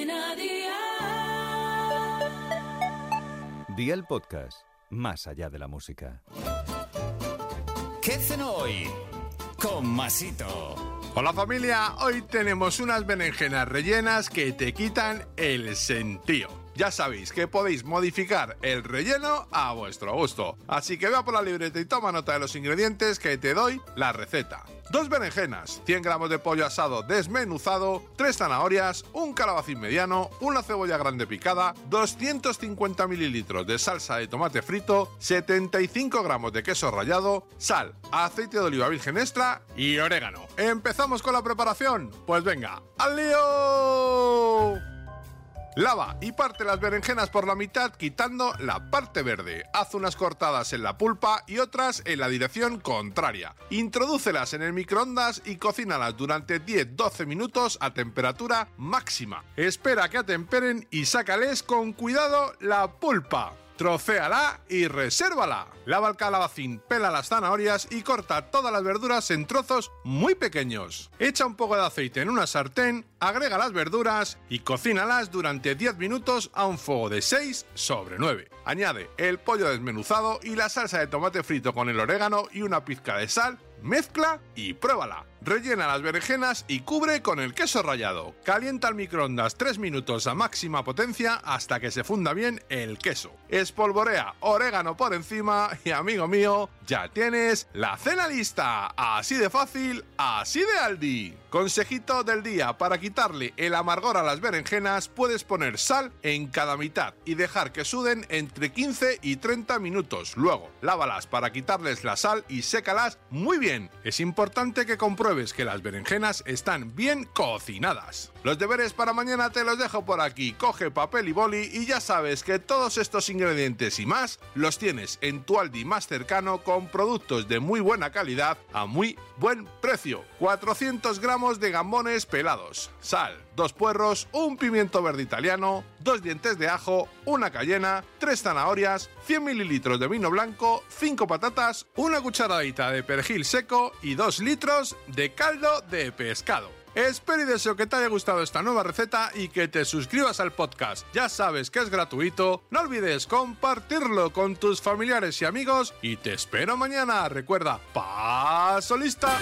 Cadena Dial. Día el podcast, más allá de la música. ¿Qué cenó hoy? Con Masito. Hola familia, hoy tenemos unas berenjenas rellenas que te quitan el sentido. Ya sabéis que podéis modificar el relleno a vuestro gusto. Así que vea por la libreta y toma nota de los ingredientes que te doy la receta. Dos berenjenas, 100 gramos de pollo asado desmenuzado, 3 zanahorias, un calabacín mediano, una cebolla grande picada, 250 mililitros de salsa de tomate frito, 75 gramos de queso rallado, sal, aceite de oliva virgen extra y orégano. ¿Empezamos con la preparación? Pues venga, ¡al lío! Lava y parte las berenjenas por la mitad quitando la parte verde. Haz unas cortadas en la pulpa y otras en la dirección contraria. Introdúcelas en el microondas y cocínalas durante 10-12 minutos a temperatura máxima. Espera que atemperen y sácales con cuidado la pulpa. Trocéala y resérvala. Lava el calabacín, pela las zanahorias y corta todas las verduras en trozos muy pequeños. Echa un poco de aceite en una sartén, agrega las verduras y cocínalas durante 10 minutos a un fuego de 6 sobre 9. Añade el pollo desmenuzado y la salsa de tomate frito con el orégano y una pizca de sal Mezcla y pruébala. Rellena las berenjenas y cubre con el queso rallado. Calienta al microondas 3 minutos a máxima potencia hasta que se funda bien el queso. Espolvorea orégano por encima y amigo mío, ya tienes la cena lista. Así de fácil, así de Aldi. Consejito del día, para quitarle el amargor a las berenjenas puedes poner sal en cada mitad y dejar que suden entre 15 y 30 minutos. Luego, lávalas para quitarles la sal y sécalas muy bien. Es importante que compruebes que las berenjenas están bien cocinadas. Los deberes para mañana te los dejo por aquí. Coge papel y boli y ya sabes que todos estos ingredientes y más los tienes en tu Aldi más cercano con productos de muy buena calidad a muy buen precio. 400 gramos de gambones pelados, sal, dos puerros, un pimiento verde italiano, dos dientes de ajo, una cayena, tres zanahorias, 100 mililitros de vino blanco, 5 patatas, una cucharadita de perejil seco y 2 litros de caldo de pescado. Espero y deseo que te haya gustado esta nueva receta y que te suscribas al podcast. Ya sabes que es gratuito, no olvides compartirlo con tus familiares y amigos y te espero mañana. Recuerda, paso lista.